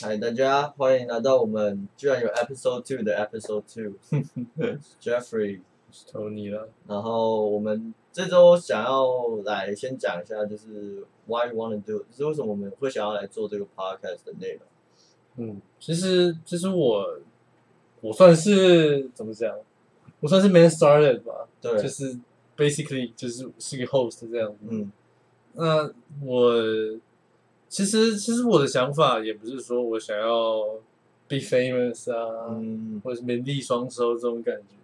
嗨，大家欢迎来到我们居然有 episode two 的 episode two，Jeffrey，Tony 了。然后我们这周想要来先讲一下，就是 why you want to do，就是为什么我们会想要来做这个 podcast 的内容。嗯，其实其实我我算是怎么讲？我算是 man started 吧，对，就是 basically 就是是个 host 这样子。嗯那我其实其实我的想法也不是说我想要 be famous 啊，嗯或者是名利双收这种感觉。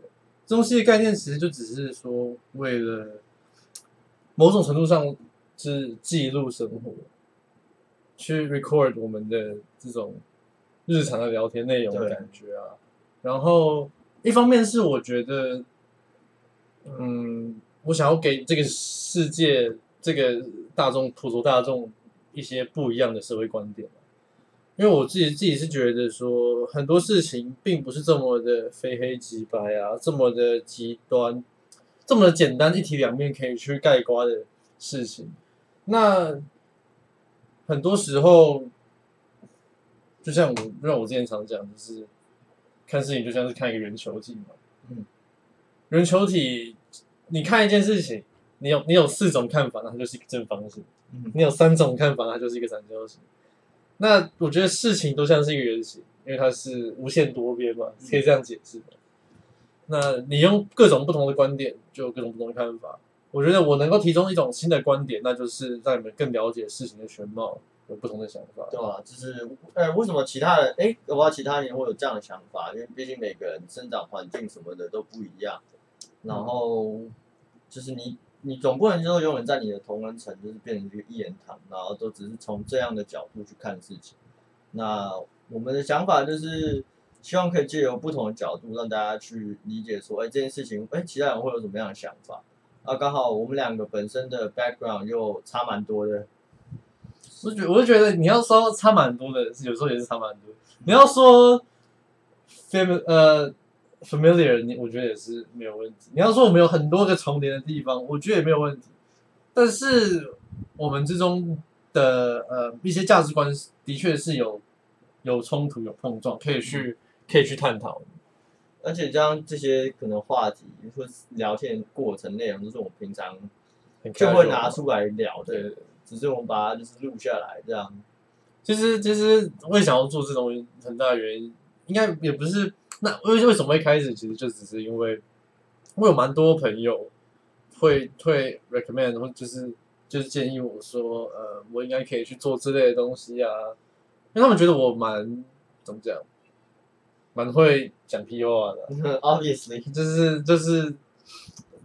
这东西的概念其实就只是说为了某种程度上是记录生活，去 record 我们的这种日常的聊天内容的感觉啊。然后一方面是我觉得，嗯，我想要给这个世界、这个大众、普罗大众一些不一样的社会观点因为我自己自己是觉得说，很多事情并不是这么的非黑即白啊，这么的极端，这么的简单一体两面可以去盖瓜的事情。那很多时候，就像我，让我之前常讲，就是看事情就像是看一个圆球体嘛。嗯，圆球体，你看一件事情，你有你有四种看法，那它就是一个正方形。嗯你有三种看法，它就是一个三角形。那我觉得事情都像是一个圆形，因为它是无限多边嘛，可以这样解释的。那你用各种不同的观点，就有各种不同的看法。我觉得我能够提供一种新的观点，那就是让你们更了解事情的全貌，有不同的想法。对啊？就是呃，为什么其他人哎，我不知道其他人会有这样的想法，因为毕竟每个人生长环境什么的都不一样。然后就是你，你总不能说永远在你的同温层就是变成一个一言堂，然后都只是从这样的角度去看事情。那我们的想法就是希望可以借由不同的角度让大家去理解说，哎，这件事情，哎，其他人会有什么样的想法？啊，刚好我们两个本身的 background 又差蛮多的，我觉我就觉得你要说差蛮多的，有时候也是差蛮多。你要说 fam 呃 familiar，你我觉得也是没有问题。你要说我们有很多个重叠的地方，我觉得也没有问题。但是我们之中的呃一些价值观的确是有有冲突、有碰撞，可以去可以去探讨。而且将这些可能话题或是聊天过程内容，都是我们平常很就会拿出来聊的，只是我们把它就是录下来这样。其实其实我也想要做这东西，很大的原因应该也不是那为为什么会开始，其实就只是因为我有蛮多朋友会会 recommend 或就是就是建议我说，呃，我应该可以去做之类的东西啊，因为他们觉得我蛮怎么讲，蛮会讲屁话的，Obviously，就是就是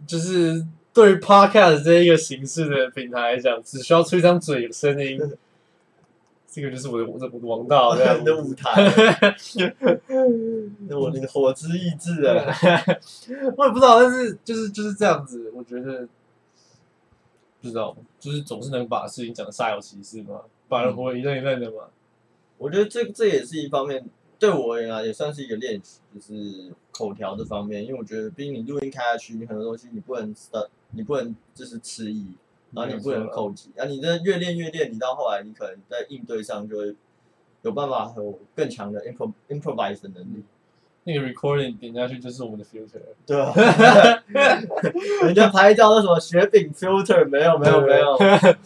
就是对于 podcast 这一个形式的平台来讲，只需要出一张嘴有声音，这个就是我的我的王道这样 你的舞台，我的火之意志啊！我也不知道，但是就是就是这样子，我觉得不知道，就是总是能把事情讲的煞有其事嘛，把人活得一愣一愣的嘛。我觉得这这也是一方面，对我而言啊，也算是一个练习，就是口条这方面。因为我觉得，毕竟你录音开下去，你很多东西你不能的，你不能就是迟疑，然后你不能口急，啊，你这越练越练，你到后来你可能在应对上就会有办法有更强的 impro improvise 的能力。那个 recording 点下去就是我们的 filter，对啊，人家拍照那什么雪饼 filter 没有没有没有，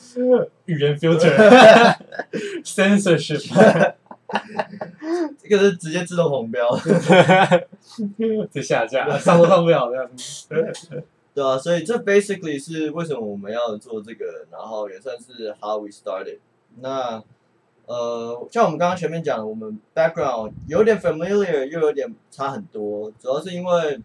语言 filter，censorship 这个是直接自动红标。就下架，上都上不了这样子。对啊，所以这 basically 是为什么我们要做这个，然后也算是 how we started。那呃，像我们刚刚前面讲的，我们 background 有点 familiar，又有点差很多，主要是因为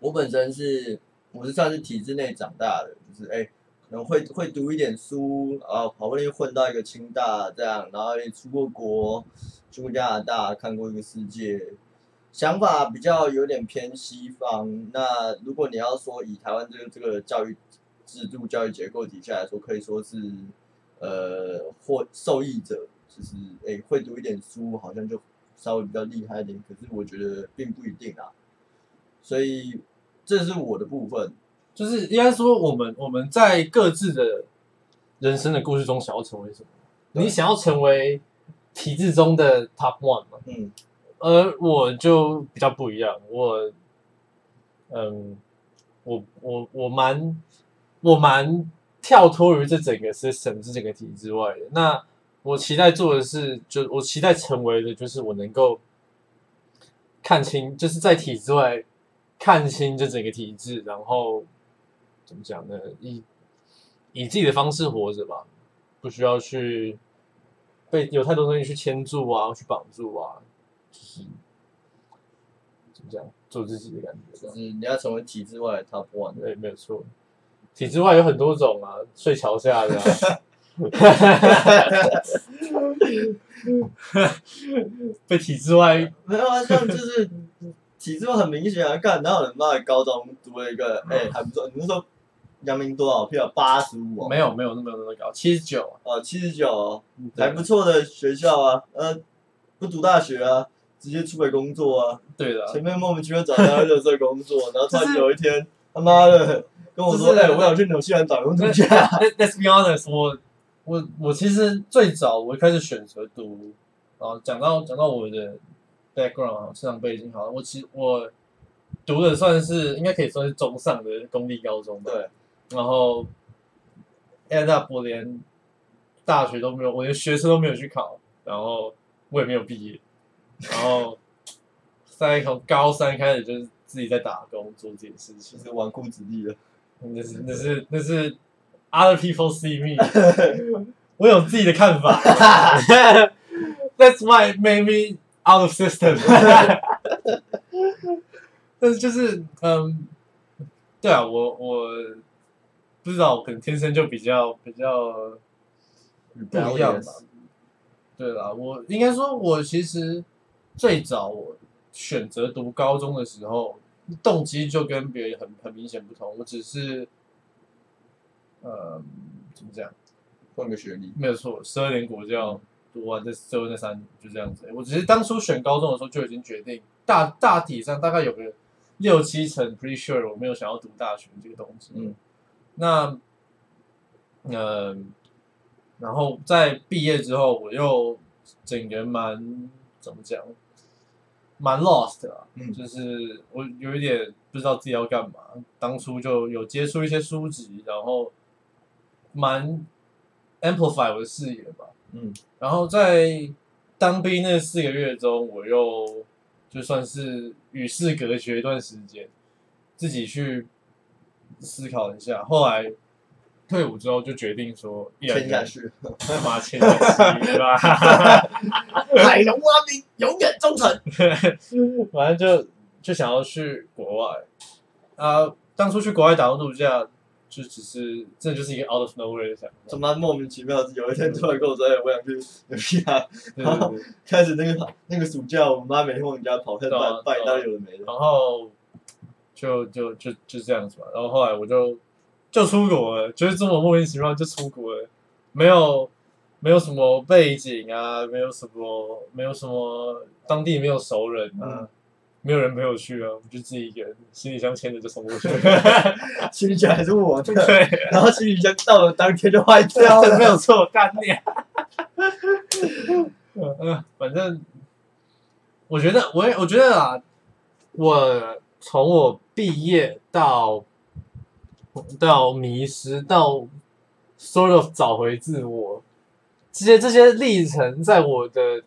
我本身是我是算是体制内长大的，就是哎、可能会会读一点书，然后，好不容易混到一个清大这样，然后也出过国，去过加拿大，看过一个世界，想法比较有点偏西方。那如果你要说以台湾这个这个教育制度、教育结构底下来说，可以说是呃获受益者，就是诶、会读一点书，好像就稍微比较厉害一点。可是我觉得并不一定啊。所以这是我的部分。就是应该说，我们我们在各自的人生的故事中，想要成为什么？你想要成为体制中的 top one 吗，嗯而我就比较不一样，我，嗯，我我我蛮我蛮跳脱于这整个 system 这整个体制外的。那我期待做的是，就我期待成为的，就是我能够看清，就是在体制外看清这整个体制，然后怎么讲呢？以以自己的方式活着吧，不需要去被有太多东西去牵住啊，去绑住啊，就是怎么讲，做自己的感觉吧。就是你要成为体制外的 top one。对，没有错。体制外有很多种啊，睡桥下的、啊，被体制外 没有啊，像就是体制外很明显啊，干哪有人妈的高中读了一个哎、还不错，你是说阳明多少票？八十五哦，没有没有那么那么高，七十九，哦，七十九还不错的学校啊，呃，不读大学啊，直接出来工作啊，对的。啊，前面莫名其妙找到热色工作，然后突然有一天他妈的跟我说，就是哎、我想去纽西兰打工度假，Let- Let's be honest，我我我其实最早我一开始选择读，啊，讲到讲到我的 background 啊，成长背景好了，我其实我读的算是应该可以算是中上的公立高中吧，对，然后 end up 我连大学都没有，我连学测都没有去考，然后我也没有毕业，然后在从高三开始就是自己在打工做这件事情就。是纨绔子弟的，那是那是那是 other people see me，我有自己的看法。That's why made me out of system。但是就是嗯，对啊，我我不知道，可能天生就比较比较不一样吧。对啦，我应该说，我其实最早我选择读高中的时候，动机就跟别人很很明显不同。我只是，呃，怎么讲？换个学历，没有错，十二年国教读完这最后那三年就这样子。我只是当初选高中的时候就已经决定，大大体上大概有个六七成 pretty sure 我没有想要读大学这个东西。嗯，那，呃，然后在毕业之后，我又整个人蛮怎么讲，蛮 lost 的、啊，嗯就是我有一点不知道自己要干嘛。当初就有接触一些书籍，然后蛮 amplify 我的视野吧。嗯，然后在当兵那四个月中，我又就算是与世隔绝一段时间，自己去思考一下。后来退伍之后，就决定说，签下去，干嘛签下去？海龙 蛙兵永远忠诚。反正就就想要去国外啊、当初去国外打工度假，就只是这就是一个 out of nowhere 的想法。怎么莫名其妙的有一天突然跟我说，哎、我想去纽西兰，对对对开始那个那个暑假，我妈每天往你家跑，开始对啊办办一对啊大堆有的没的。然后就就就就这样子吧。然后后来我就就出国了，就是这么莫名其妙就出国了，没有没有什么背景啊，没有什么没有什么当地没有熟人啊。嗯没有人陪我去啊，我就自己一个人，行李箱牵着就送过去。行李箱还是我的，对，然后行李箱到了当天就坏掉了。没有错，干你、啊。嗯嗯，反正我觉得，我也我觉得啊，我从我毕业到到迷失，到 sort of 找回自我，这些这些历程，在我的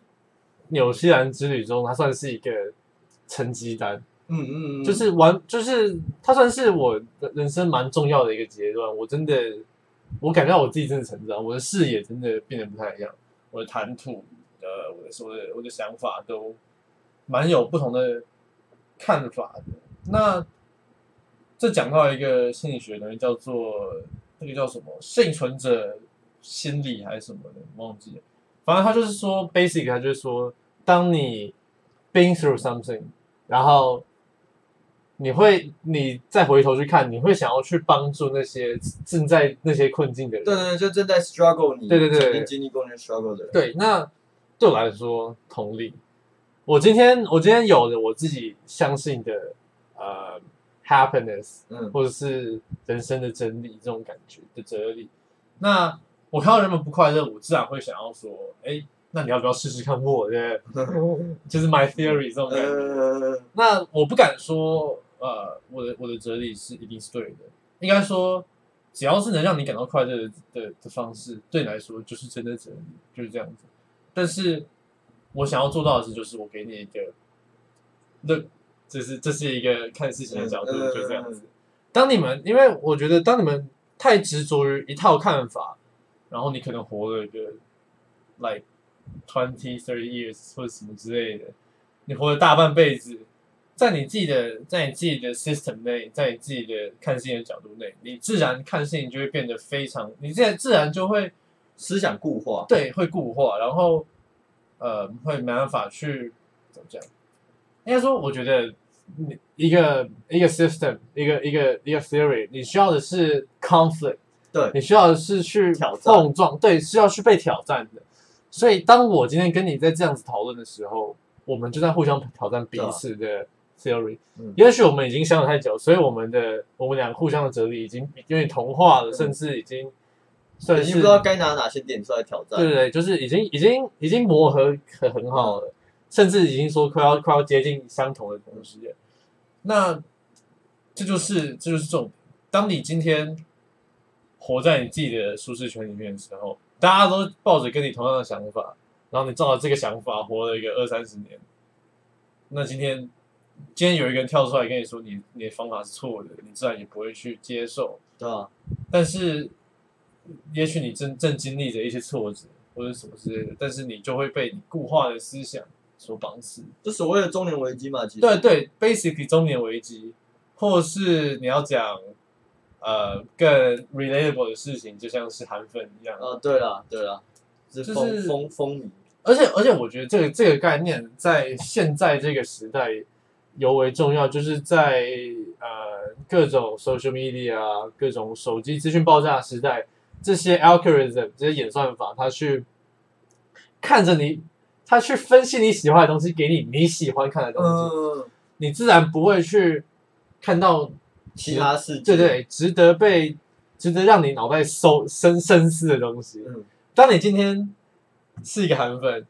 纽西兰之旅中，它算是一个成绩单。嗯嗯嗯，就是完，就是它算是我的人生蛮重要的一个阶段。我真的，我感觉到我自己真的成长，我的视野真的变得不太一样，我的谈吐，呃，我的我的我的想法都蛮有不同的看法的。那这讲到一个心理学的东西，叫做那个叫什么幸存者心理还是什么的，忘记了。反正他就是说，basic，他就是说，当你 been through something，然后你会，你再回头去看，你会想要去帮助那些正在那些困境的人。对对对，就正在 struggle 你对对对曾经经历过那 struggle 的人。对，那对我来说，同理，我今天我今天有了我自己相信的呃 happiness，嗯或者是人生的真理这种感觉的哲理。那我看到人们不快乐，我自然会想要说，哎，那你要不要试试看我的？就是 my theory 这种感觉。呃，那我不敢说，呃，我的我的哲理是一定是对的，应该说，只要是能让你感到快乐的的的方式，对你来说就是真的哲理，就是这样子。但是我想要做到的是，就是我给你一个，那这是这是一个看事情的角度，就这样子。当你们，因为我觉得，当你们太执着于一套看法，然后你可能活了一个 like twenty thirty years 或者什么之类的，你活了大半辈子，在你自己的在你自己的 system 内，在你自己的看事情的角度内，你自然看事情就会变得非常，你自然自然就会思想固化，对会固化，然后呃会没办法去怎么讲？应该说，我觉得你一个一个 system，一个一个一个 theory，你需要的是 conflict，对你需要的是去碰撞，对，是要去被挑战的。所以，当我今天跟你在这样子讨论的时候，我们就在互相挑战彼此的 theory。嗯也许我们已经相处太久，所以我们的我们俩互相的哲理已经有点同化了，嗯甚至已经算是不知道该拿哪些点出来挑战。对对对，就是已经已经已经磨合很很好了，甚至已经说快要快要接近相同的东西了。那这就是这就是重点。当你今天活在你自己的舒适圈里面的时候，大家都抱着跟你同样的想法，然后你照着这个想法活了一个二三十年，那今天今天有一个人跳出来跟你说你你的方法是错的，你自然也不会去接受。对吧？但是，也许你正正经历着一些挫折或者什么之类的，但是你就会被你固化的思想所绑死。就所谓的中年危机嘛，其实对对，basically 中年危机，或是你要讲呃更 relatable 的事情，就像是韩粉一样。啊，对啦对啦，是风就是风风靡，而且而且，我觉得这个这个概念在现在这个时代尤为重要，就是在呃各种 social media 啊、各种手机资讯爆炸时代，这些 algorithm 这些演算法，它去看着你，它去分析你喜欢的东西，给你你喜欢看的东西，嗯，你自然不会去看到其他事情，对对值得被值得让你脑袋搜深深思的东西。嗯，当你今天是一个韩粉，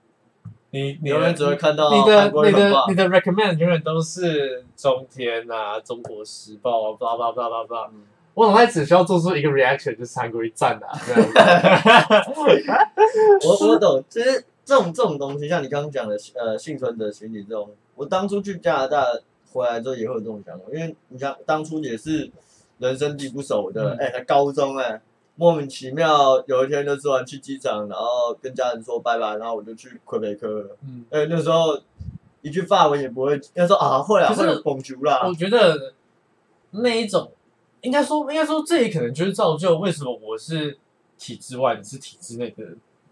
你你永远只会看到你的韩国你的人很棒你的 recommend 永远都是中天啊、中国时报啊，blah blah blah blah blah。嗯我脑袋只需要做出一个 reaction，就是韩国瑜赞啊，这样子。我我懂，其实这种这种东西，像你刚刚讲的，呃，幸存者心理这种，我当初去加拿大回来之后也会有这种想法，因为你像当初也是人生地不熟的，嗯。哎、才高中哎、莫名其妙有一天就突然去机场，然后跟家人说拜拜，然后我就去魁北克。了，嗯，哎、那时候一句法文也不会，那时候啊会啊可是会有蹦球啦。我，觉得那一种，应该说应该说这也可能就是造就为什么我是体制外，你是体制内的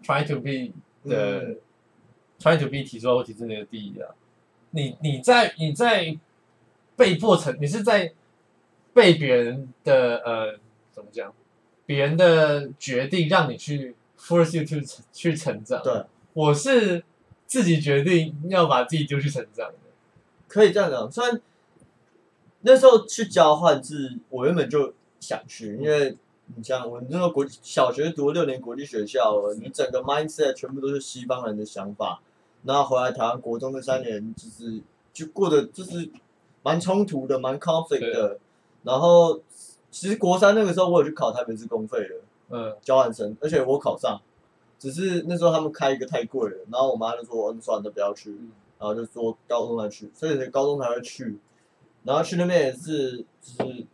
，try to be 的、嗯 try to be 体制外或体制内的第一啊。你你在你在被迫成，你是在被别人的呃怎么讲，别人的决定让你去 force you to 去成长。对，我是自己决定要把自己丢去成长的。可以这样讲，虽然那时候去交换是我原本就想去，因为你像我那时候国小学读六年国际学校，你整个 mindset 全部都是西方人的想法，然后回来台湾国中那三年就是就过得就是蛮冲突的，蛮 conflict 的，然后其实国三那个时候我有去考台北市公费的嗯交换生，而且我考上，只是那时候他们开一个太贵了，然后我妈就说，嗯，算了，不要去。然后就说高中才去，所以高中才会去，然后去那边也是，就是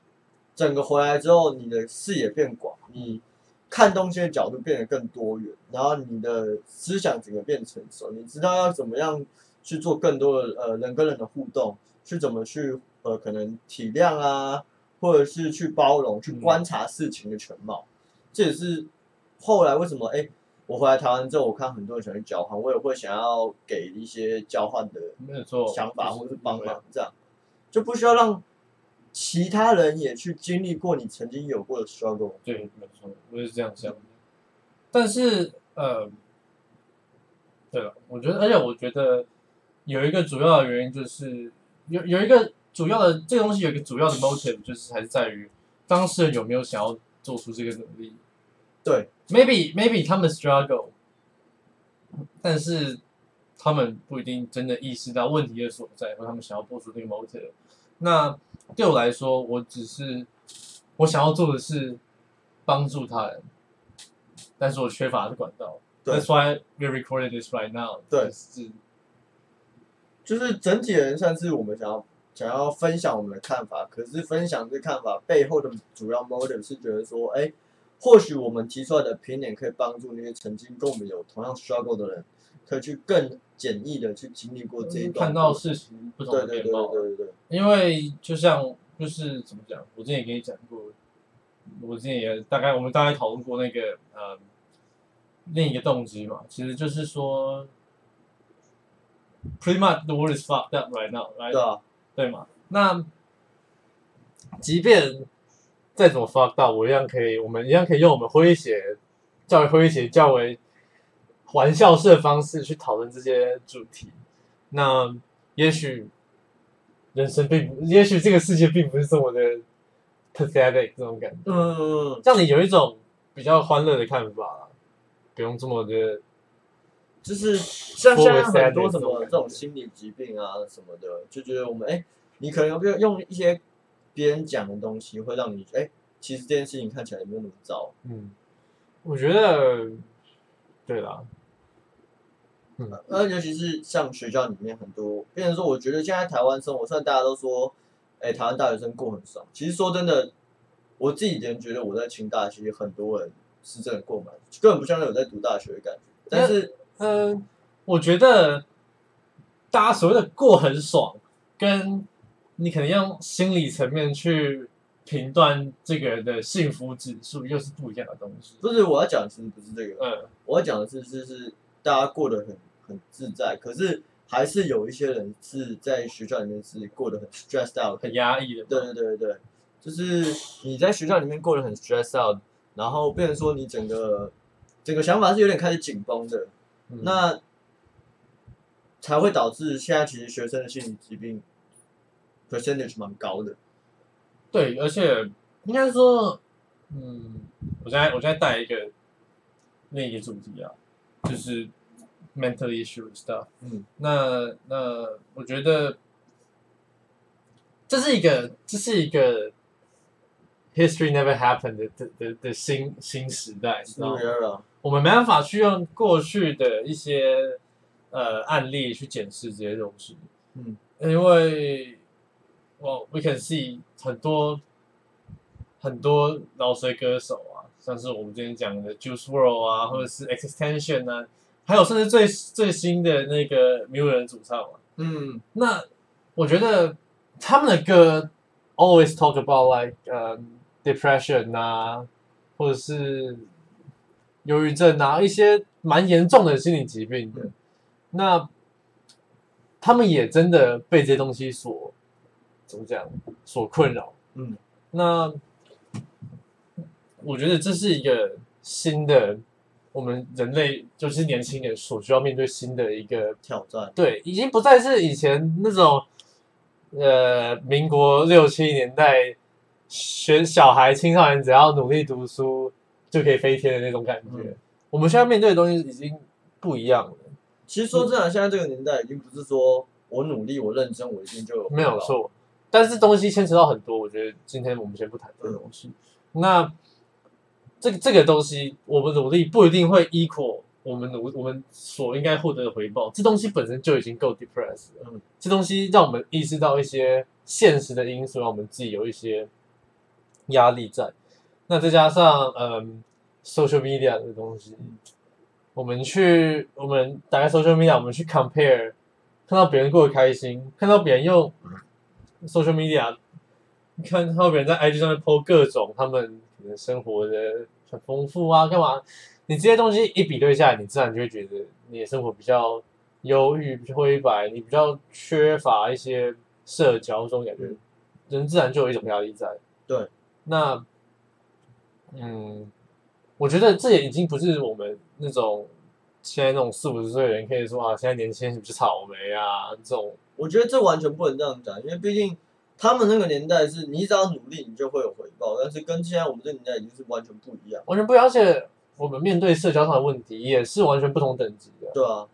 整个回来之后，你的视野变广，你看东西的角度变得更多元，然后你的思想整个变成熟，你知道要怎么样去做更多的呃人跟人的互动，去怎么去呃可能体谅啊，或者是去包容，去观察事情的全貌，这也是后来为什么哎。我回来台湾之后，我看很多人想去交换，我也会想要给一些交换的没有错，想法就是或是帮忙，这样就不需要让其他人也去经历过你曾经有过的 struggle。对，没错，我也是这样想的。但是，呃，对了，我觉得，而且我觉得有一个主要的原因就是有有一个主要的这个东西有一个主要的 motive，就是还是在于当事人有没有想要做出这个努力。对，maybe maybe 他们 struggle，但是他们不一定真的意识到问题的所在，或他们想要做出这个 motive。那对我来说，我只是我想要做的是帮助他人，但是我缺乏的管道。对 That's why we're recording this right now。对是就是整体人算是我们想要想要分享我们的看法，可是分享这看法背后的主要 motive 是觉得说，哎，或许我们提出来的评点可以帮助那些曾经跟我们有同样 struggle 的人，可以去更简易的去经历过这一段看到事情不同对对对的面貌。对对对，因为就像就是怎么讲，我之前也跟你讲过，我之前也大概我们大概讨论过那个呃另一个动机嘛，其实就是说，pretty much the world is fucked up right now，right？对啊，对嘛？那即便再怎么 fucked up，我一样可以，我们一样可以用我们诙谐、较为诙谐、较为玩笑式的方式去讨论这些主题。那也许人生并不，也许这个世界并不是这么的 pathetic 这种感觉，嗯，让你有一种比较欢乐的看法，不用这么的。就是像现在很多什么这种心理疾病啊什么的，就觉得我们哎，你可能用用一些别人讲的东西，会让你哎，其实这件事情看起来也没有那么糟。嗯，我觉得，对啦，嗯，呃，尤其是像学校里面很多，变成说，我觉得现在台湾生活，虽然大家都说，哎，台湾大学生过很爽，其实说真的，我自己人觉得我在清大，其实很多人是真的过蛮，根本不像那种在读大学的感觉。但是，嗯，我觉得大家所谓的过很爽，跟你可能用心理层面去评断这个人的幸福指数，又是不一样的东西。不是我要讲的，其实不是这个，嗯，我要讲的是，就是大家过得很很自在，可是还是有一些人是在学校里面是过得很 stressed out，很压抑的。对对对对对，就是你在学校里面过得很 stressed out，然后变成说你整个整个想法是有点开始紧绷的，嗯那才会导致现在其实学生的心理疾病 percentage 蛮高的。对，而且应该说，嗯，我现在我现在带一个另一个主题啊，就是 mental issue stuff。嗯，那那我觉得这是一个这是一个 history never happened 的的的的新新时代，你知道我们没办法去用过去的一些呃案例去检视这些东西，嗯，因为 well we can see 很多很多饶舌歌手啊，像是我们今天讲的 Juice World 啊，或者是 Extension 啊，还有甚至最最新的那个迷雾人主唱嘛，嗯那我觉得他们的歌 always talk about like 呃、depression 啊，或者是忧郁症啊，一些蛮严重的心理疾病的。那他们也真的被这些东西所怎么讲所困扰。嗯，那我觉得这是一个新的我们人类，就是年轻人所需要面对新的一个挑战，对，已经不再是以前那种，呃，民国六七年代学小孩、青少年只要努力读书就可以飞天的那种感觉。嗯我们现在面对的东西已经不一样了，其实说真的，现在这个年代已经不是说我努力、我认真，我一定就有。没有错。但是东西牵扯到很多，我觉得今天我们先不谈这个东西。那这个这个东西，我们努力不一定会 equal 我们努我们所应该获得的回报。这东西本身就已经够 depressed 了。嗯这东西让我们意识到一些现实的因素，让我们自己有一些压力在。那再加上嗯 social media 的东西，我们去我们打开 social media，我们去 compare，看到别人过得开心，看到别人用 social media，看到别人在 IG 上面 po 各种他们可能生活的很丰富啊，干嘛？你这些东西一比对下来，你自然就会觉得你的生活比较忧郁、灰白，你比较缺乏一些社交这种感觉，人自然就有一种压力在。对，那嗯，我觉得这也已经不是我们那种现在那种四五十岁的人可以说啊，现在年轻人是草莓啊这种。我觉得这完全不能这样讲，因为毕竟他们那个年代是你只要努力，你就会有回报，但是跟现在我们这个年代已经是完全不一样。完全不一样，而且我们面对社交上的问题也是完全不同等级的。对啊，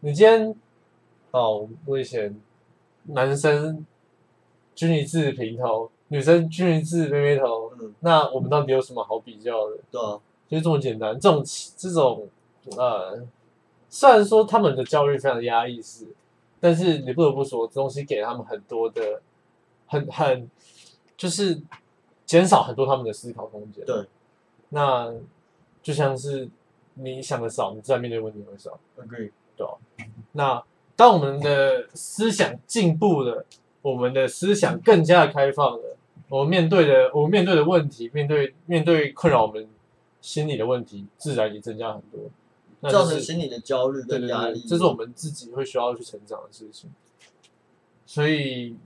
你今天哦，我以前男生均一字平头，女生均一字妹妹头，嗯，那我们到底有什么好比较的？对啊，就这么简单。这种这种呃，虽然说他们的教育非常压抑式，但是你不得不说，这东西给他们很多的，很很就是减少很多他们的思考空间。对，那就像是你想的少，你自然面对问题会少。agree，那当我们的思想进步了，我们的思想更加的开放了，我们面对的我们面对的问题，面对面对困扰我们心理的问题，自然也增加很多。那造就是成心理的焦虑对对跟压力对，，这是我们自己会需要去成长的事情。所以，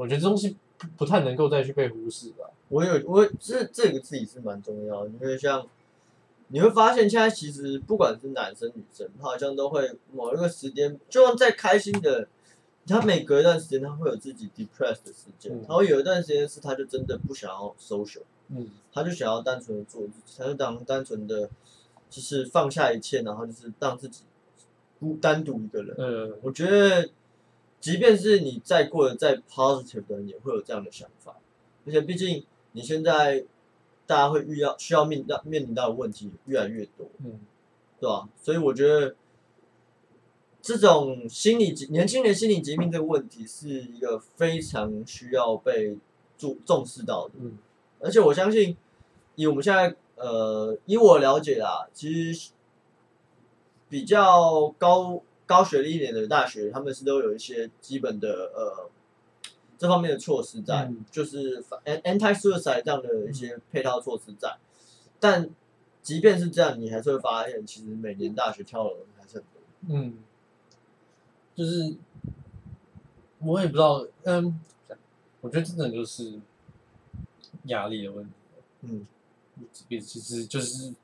我觉得这东西不不太能够再去被忽视吧。我有我这这个自己是蛮重要的，因为像你会发现现在其实不管是男生女生，他好像都会某一个时间，就算再开心的，他每隔一段时间他会有自己 depressed 的时间，嗯他会有一段时间是他就真的不想要 social，嗯他就想要单纯的做自己，他就当单纯的就是放下一切，然后就是让自己孤单独一个人。嗯，我觉得，即便是你再过得再 positive 的人，也会有这样的想法。而且毕竟你现在大家会遇到需要面到面临到的问题越来越多，嗯对吧？所以我觉得这种心理疾年轻人心理疾病这个问题是一个非常需要被注重视到的。嗯而且我相信，以我们现在呃，以我了解啦，其实比较高高学历一点的大学，他们是都有一些基本的呃这方面的措施在，嗯就是反 an- anti suicide 这样的一些配套措施在。但即便是这样，你还是会发现，其实每年大学跳楼还是很多。嗯，就是我也不知道，嗯，我觉得真的就是压力的问题。嗯，也其实就是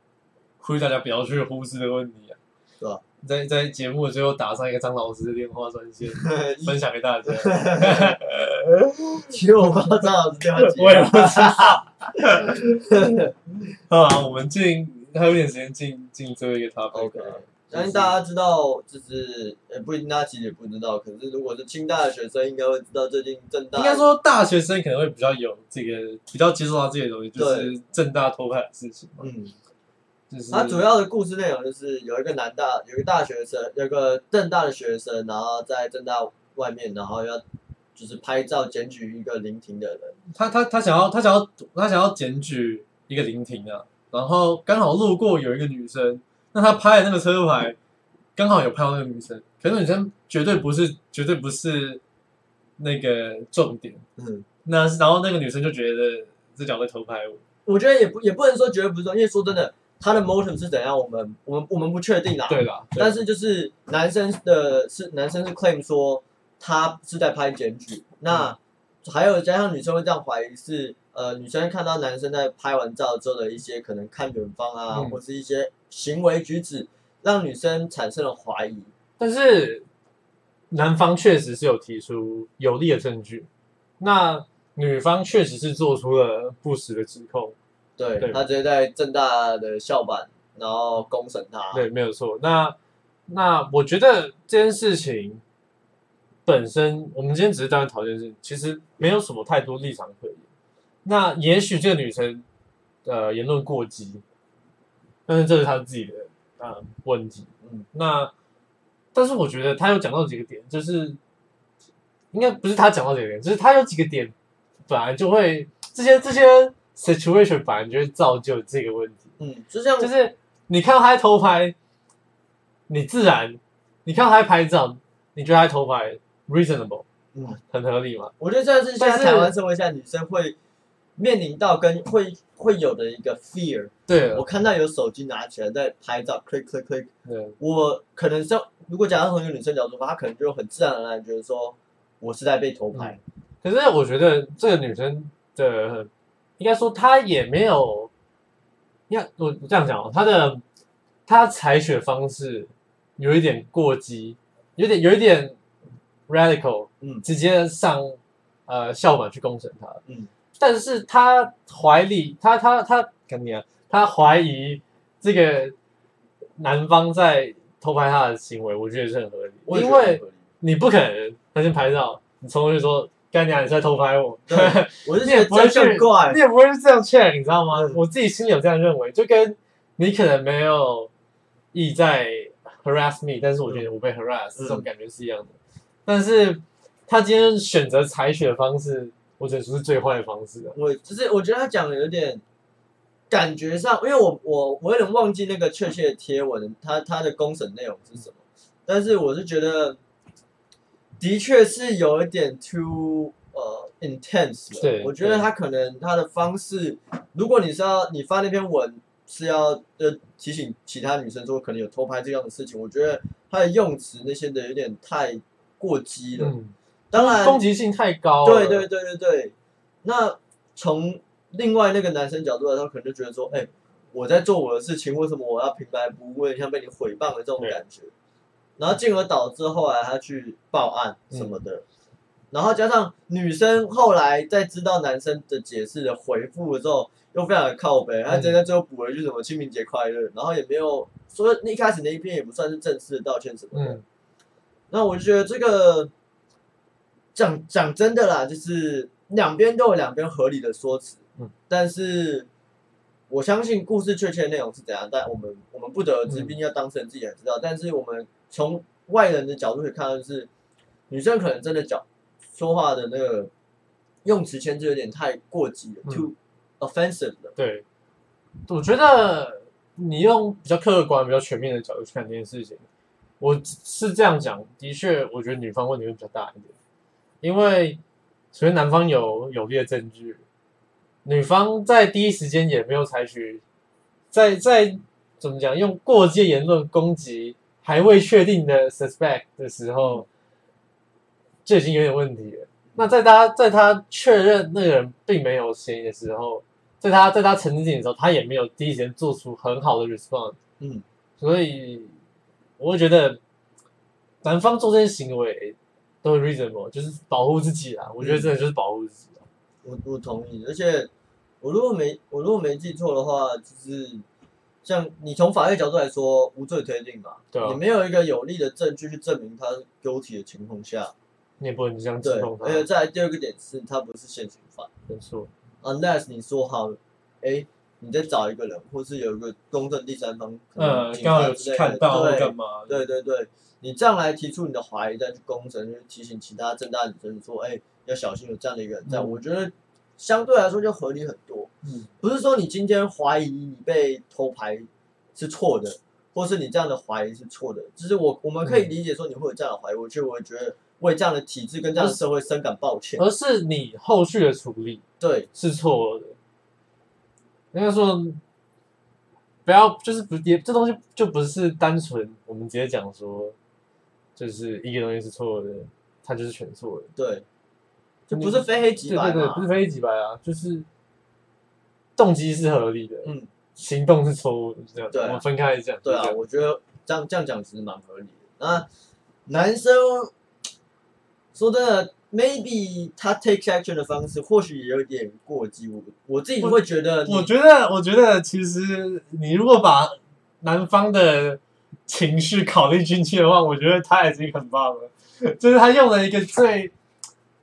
呼吁大家不要去忽视的问题啊。对吧在在节目的最后打上一个张老师的电话专线，分享给大家。其实我不知道张老师电话接我也不知道。好啊，我们进还有点时间进进最后一个 topic 相信大家知道，就是呃不一定，大家其实也不知道。可是如果是清大的学生，应该会知道最近正大应该说大学生可能会比较有这个比较接触到这些东西，就是正大偷拍的事情嘛。嗯，就是它主要的故事内容就是有一个南大有一个大学生，有一个正大的学生，然后在正大外面，然后要就是拍照检举一个临停的人。他他他想要他想要他想要检举一个临停啊，然后刚好路过有一个女生，那他拍的那个车牌刚好有拍到那个女生，可是女生绝对不是绝对不是那个重点，嗯，那然后那个女生就觉得这脚在偷拍我，我觉得也不也不能说绝对不是说，因为说真的，他的 motive 是怎样，我们我们我们不确定啦。对啦，对但是就是男生的是男生是 claim 说他是在拍检举，那还有加上女生会这样怀疑是呃女生看到男生在拍完照之后的一些可能看远方啊，嗯或是一些行为举止，让女生产生了怀疑。但是男方确实是有提出有力的证据，那女方确实是做出了不实的指控，对对他直接在正大的校板，然后公审他。对，没有错。那那我觉得这件事情本身，我们今天只是单纯讨论这件事情，其实没有什么太多立场可言。那也许这个女生呃言论过激，但是这是她自己的呃问题。嗯，那但是我觉得她有讲到几个点，就是应该不是她讲到几个点，就是她有几个点本来就会这些这些 situation 反而就会造就这个问题。嗯，就像就是你看到他在偷拍，你自然你看到他在拍照，你觉得他在偷拍，reasonable，嗯，很合理嘛？我觉得这是现在台湾社会下女生会面临到跟会会有的一个 fear。对我看到有手机拿起来在拍照，click click click，对，我可能像如果假如从一个女生角度吧，她可能就很自然而然觉得说我是在被偷拍。可是我觉得这个女生的，应该说他也没有，你看我这样讲哦，他的他采取的方式有一点过激，有点有一点 radical，嗯。直接上呃校本去攻审他，嗯，但是他怀里，他他他跟你啊，他怀疑这个男方在偷拍他的行为，我觉得是很合理，我因为你不可能他先拍照，你从头就说干娘你在偷拍我，对，我是你觉得这也不会去更怪你。也不会是这样 check，你知道吗？嗯我自己心里有这样认为，就跟你可能没有意在 harass me，但是我觉得我被 harass、嗯这种感觉是一样的。但是他今天选择采取的方式，我只能说是最坏的方式啊。我就是我觉得他讲的有点感觉上，因为我我我有点忘记那个确切的贴文，他他的公审内容是什么，但是我是觉得的确是有一点 too 呃 intense 了对我觉得他可能他的方式，如果你是要你发那篇文是要呃提醒其他女生说可能有偷拍这样的事情，我觉得他的用词那些的有点太过激了。嗯，当然，攻击性太高了。对对对对对。那从另外那个男生角度来说，可能就觉得说，哎、我在做我的事情，为什么我要平白不问，像被你诽谤的这种感觉？然后进而导致后来他去报案什么嗯的，然后加上女生后来在知道男生的解释的回复的时候，又非常的靠背，他直接在最后补了一句什么清明节快乐，然后也没有说一开始那一篇也不算是正式的道歉什么的，嗯，那我就觉得这个讲讲真的啦，就是两边都有两边合理的说辞，嗯，但是我相信故事确切的内容是怎样，但我们我们不得而知，嗯毕竟要当事人自己才知道。但是我们从外人的角度可以看是女生可能真的讲说话的那个用词牵制有点太过激了、嗯 t o o offensive 了。对，我觉得你用比较客观、比较全面的角度去看这件事情，我是这样讲，的确，我觉得女方问题会比较大一点，因为首先男方有有力的证据，女方在第一时间也没有采取，在在怎么讲，用过激的言论攻击还未确定的 suspect 的时候，就已经有点问题了。那在他在他确认那个人并没有嫌疑的时候，在他在他澄清的时候，他也没有第一时间做出很好的 response，嗯，所以我会觉得男方做这些行为都 reasonable，就是保护自己啦。我觉得真的就是保护自己啊。我我同意，而且我如果没我如果没记错的话，就是像你从法律角度来说，无罪推定嘛，对啊你没有一个有力的证据去证明他 guilty 的情况下，你也不能这样指对，控他而，且再来第二个点是，他不是现行犯没错。，unless 你说好，哎，你再找一个人，或是有一个公正第三方，可能呃，警刚好有之类的看到或对干嘛？对对对，你这样来提出你的怀疑，再去公审，去提醒其他正大女生说，哎，要小心有这样的一个人在，嗯我觉得相对来说就合理很多。嗯，不是说你今天怀疑你被偷拍是错的，或是你这样的怀疑是错的，就是我我们可以理解说你会有这样的怀疑，我就我觉得为这样的体制跟这样的社会深感抱歉。而是你后续的处理对，是错的。应该说，不要就是不也这东西就不是单纯我们直接讲说，就是一个东西是错的，它就是全错的。对，就不是非黑即白对对对，不是。非黑即白啊，就是动机是合理的，嗯，行动是错误的，这样。对啊我们分开来讲。对啊，我觉得这样这样讲其实蛮合理的。那男生说真的，maybe 他 take action 的方式或许也有点过激，我我自己会觉得你，我觉得，我觉得其实你如果把男方的情绪考虑进去的话，我觉得他已经很棒了。就是他用了一个最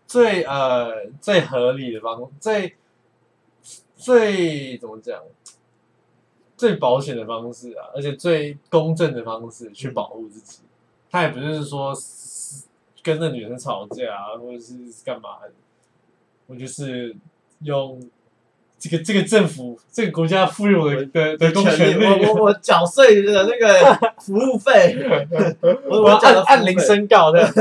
最呃最合理的方，最最怎么讲，最保险的方式啊，而且最公正的方式去保护自己。他也不是说跟那女生吵架啊，或者是干嘛，我就是用这个这个政府这个国家赋予我的的权力，我我我缴税的那个 服务费，我我按按铃费，申告的，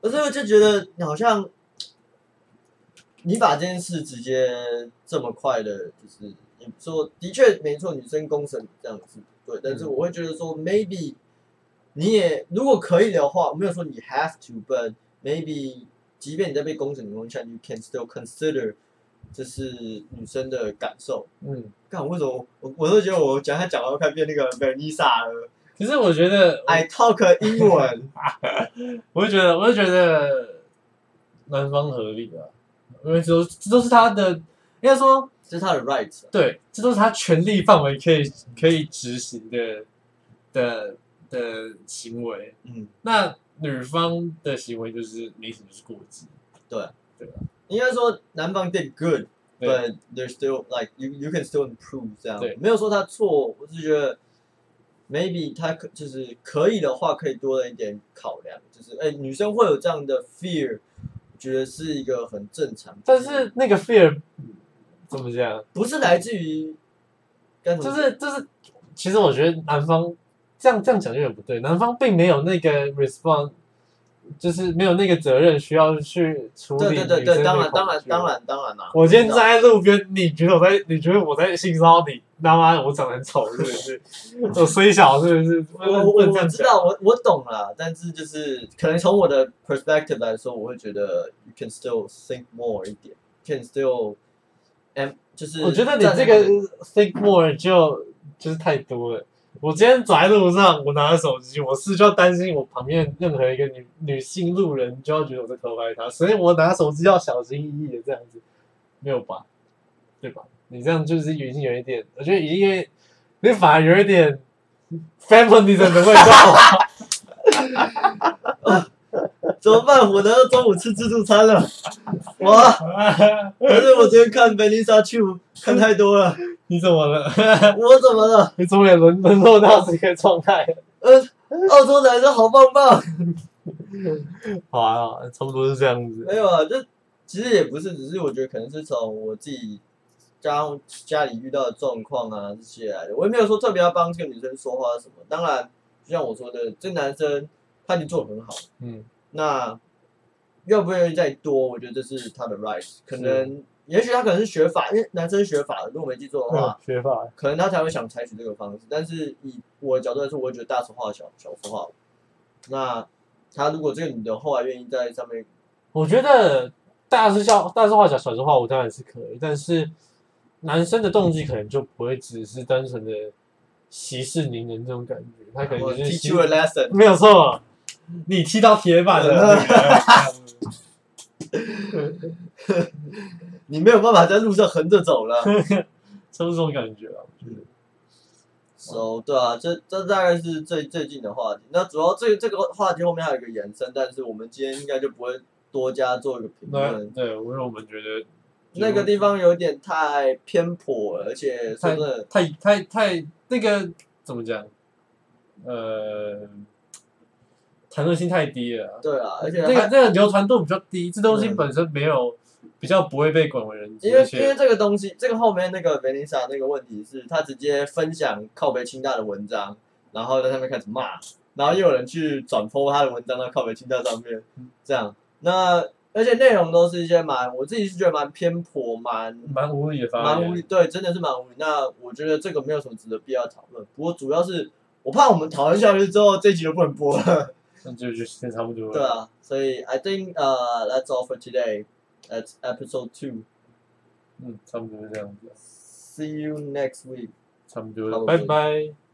可是我就觉得你好像你把这件事直接这么快的，就是你说的确没错，女生公审这样子对，但是嗯。我会觉得说 maybe 你也如果可以的话，我没有说你 have to，but maybe 即便你在被攻审的情况下，you can still consider 这是女生的感受。嗯，干为什么我我都觉得我讲他讲到快变那个 Vanessa 了。可是我觉得，，I talk 英文，我就觉得，我就觉得男方合理啊，因为这都这都是他的，应该说这是他的 right。对，这都是他权力范围可以可以执行的的的行为。嗯，那女方的行为就是没什么是过激。对对应该说男方 did good。对 but there's still like you you can still improve 这样对，没有说他错，我是觉得 maybe 他可就是可以的话，可以多了一点考量，就是哎、女生会有这样的 fear，我觉得是一个很正常，但是那个 fear 怎么讲？不是来自于就是就是，其实我觉得男方这样这样讲有点不对，男方并没有那个 response，就是没有那个责任需要去处理对对对对，当然当然当。然当然啦、我今天站在路边，你觉得我在，你觉得我在性骚扰你？他妈，我长得很丑是不是？我虽小是不是？我我。我知道，我我懂了，但是就是可能从我的 perspective 来说，我会觉得 you can still think more 一点，can still and 就是我觉得你这个那 think more 就就是太多了。我今天走在路上，我拿着手机，我是就要担心我旁边任何一个女女性路人就要觉得我在偷拍她，所以我拿手机要小心翼翼的这样子，没有吧？对吧？你这样就是已经有一点，我觉得已经有点，你反而有一点 feminism 的味道。怎么办？我难道中午吃自助餐了？我！可是我昨天看 Vanessa Chu 看太多了，你怎么了？我怎么了？你怎么也沦沦落到这个状态？呃，澳洲男生好棒棒。好啊，好啊差不多是这样子。没有啊，这其实也不是，只是我觉得可能是从我自己家家里遇到的状况啊这些来的。我也没有说特别要帮这个女生说话什么。当然，就像我说的，这男生他已经做的很好，嗯，那愿不愿意再多，我觉得这是他的 right。可能，也许他可能是学法，因为男生学法的，如果没记错的话，学法。可能他才会想采取这个方式。但是以我的角度来说，我会觉得大事化小，小事化无。那他如果这个女的后来愿意在上面，我觉得大事小大事化小，小事化无当然是可以，但是男生的动机可能就不会只是单纯的息事宁人这种感觉，他可能是 teach you a lesson，没有错，你踢到铁板了，你没有办法在路上横着走了。就是这种感觉啊。我觉得 so 对啊，这这大概是最最近的话题。那主要这这个话题后面还有一个延伸，但是我们今天应该就不会多加做一个评论。对，因为我们觉得那个地方有点太偏颇了，而且说太真的，太太太那个怎么讲？呃，谈论性太低了啊。对啊，而且那个还那个流传度比较低，这东西嗯本身没有比较不会被广为人知，因为因为这个东西，这个后面那个 Vanessa 那个问题是，他直接分享靠北清大的文章，然后在上面开始骂，然后又有人去转 po 他的文章到靠北清大上面，这样，那而且内容都是一些蛮，我自己是觉得蛮偏颇，蛮蛮无理的发言。蛮无理，对，真的是蛮无理。那我觉得这个没有什么值得必要讨论，不过主要是我怕我们讨论下去之后，这集就不能播了。那就就时间差不多了。对啊，所以 I think 呃、all for today. That's episode two. 嗯，差不多是这样子，See you next week. 差不多了，差不多拜拜。